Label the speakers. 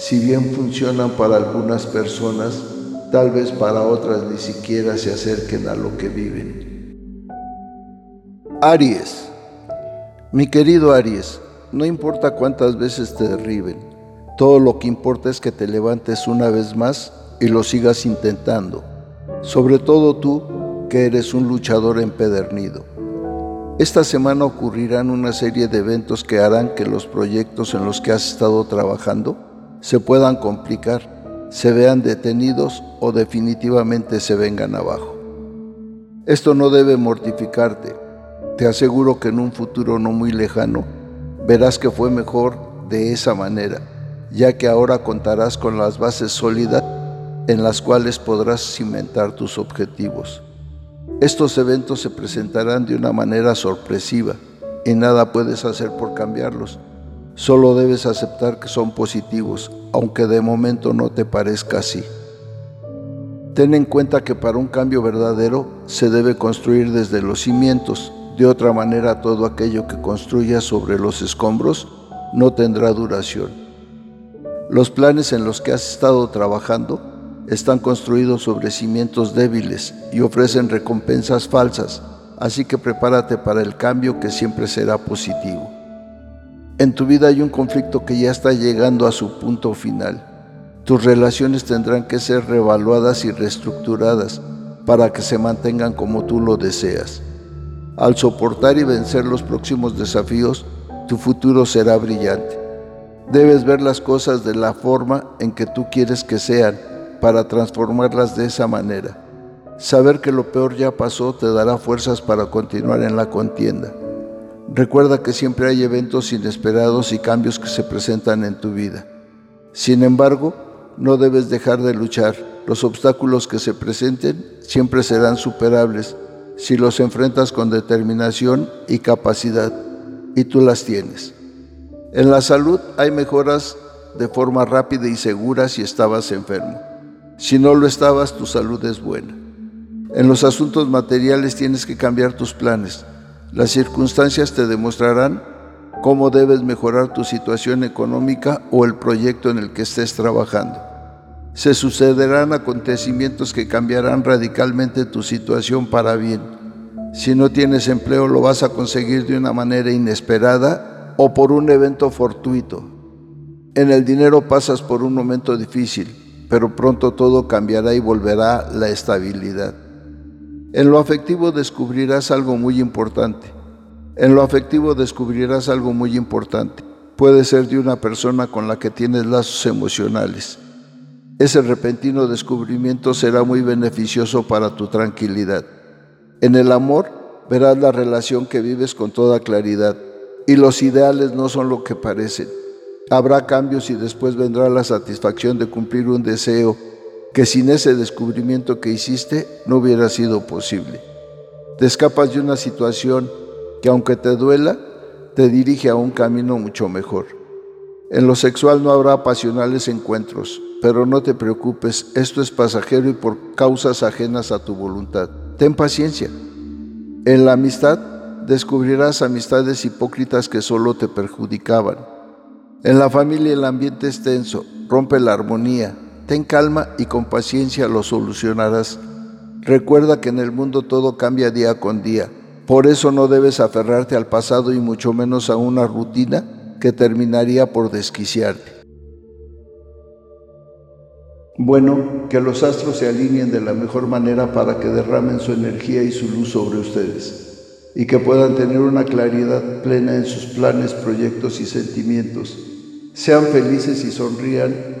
Speaker 1: si bien funcionan para algunas personas, tal vez para otras ni siquiera se acerquen a lo que viven. Aries mi querido Aries, no importa cuántas veces te derriben, todo lo que importa es que te levantes una vez más y lo sigas intentando, sobre todo tú que eres un luchador empedernido. Esta semana ocurrirán una serie de eventos que harán que los proyectos en los que has estado trabajando se puedan complicar, se vean detenidos o definitivamente se vengan abajo. Esto no debe mortificarte, te aseguro que en un futuro no muy lejano verás que fue mejor de esa manera, ya que ahora contarás con las bases sólidas en las cuales podrás cimentar tus objetivos. Estos eventos se presentarán de una manera sorpresiva y nada puedes hacer por cambiarlos. Solo debes aceptar que son positivos, aunque de momento no te parezca así. Ten en cuenta que para un cambio verdadero se debe construir desde los cimientos de otra manera, todo aquello que construyas sobre los escombros no tendrá duración. Los planes en los que has estado trabajando están construidos sobre cimientos débiles y ofrecen recompensas falsas, así que prepárate para el cambio que siempre será positivo. En tu vida hay un conflicto que ya está llegando a su punto final. Tus relaciones tendrán que ser reevaluadas y reestructuradas para que se mantengan como tú lo deseas. Al soportar y vencer los próximos desafíos, tu futuro será brillante. Debes ver las cosas de la forma en que tú quieres que sean para transformarlas de esa manera. Saber que lo peor ya pasó te dará fuerzas para continuar en la contienda. Recuerda que siempre hay eventos inesperados y cambios que se presentan en tu vida. Sin embargo, no debes dejar de luchar. Los obstáculos que se presenten siempre serán superables si los enfrentas con determinación y capacidad, y tú las tienes. En la salud hay mejoras de forma rápida y segura si estabas enfermo. Si no lo estabas, tu salud es buena. En los asuntos materiales tienes que cambiar tus planes. Las circunstancias te demostrarán cómo debes mejorar tu situación económica o el proyecto en el que estés trabajando se sucederán acontecimientos que cambiarán radicalmente tu situación para bien. Si no tienes empleo lo vas a conseguir de una manera inesperada o por un evento fortuito. En el dinero pasas por un momento difícil, pero pronto todo cambiará y volverá la estabilidad. En lo afectivo descubrirás algo muy importante. En lo afectivo descubrirás algo muy importante. Puede ser de una persona con la que tienes lazos emocionales ese repentino descubrimiento será muy beneficioso para tu tranquilidad. En el amor verás la relación que vives con toda claridad y los ideales no son lo que parecen. Habrá cambios y después vendrá la satisfacción de cumplir un deseo que sin ese descubrimiento que hiciste no hubiera sido posible. Te escapas de una situación que aunque te duela, te dirige a un camino mucho mejor. En lo sexual no habrá pasionales encuentros, pero no te preocupes, esto es pasajero y por causas ajenas a tu voluntad. Ten paciencia. En la amistad descubrirás amistades hipócritas que solo te perjudicaban. En la familia el ambiente es tenso, rompe la armonía. Ten calma y con paciencia lo solucionarás. Recuerda que en el mundo todo cambia día con día. Por eso no debes aferrarte al pasado y mucho menos a una rutina que terminaría por desquiciarte. Bueno, que los astros se alineen de la mejor manera para que derramen su energía y su luz sobre ustedes y que puedan tener una claridad plena en sus planes, proyectos y sentimientos. Sean felices y sonrían,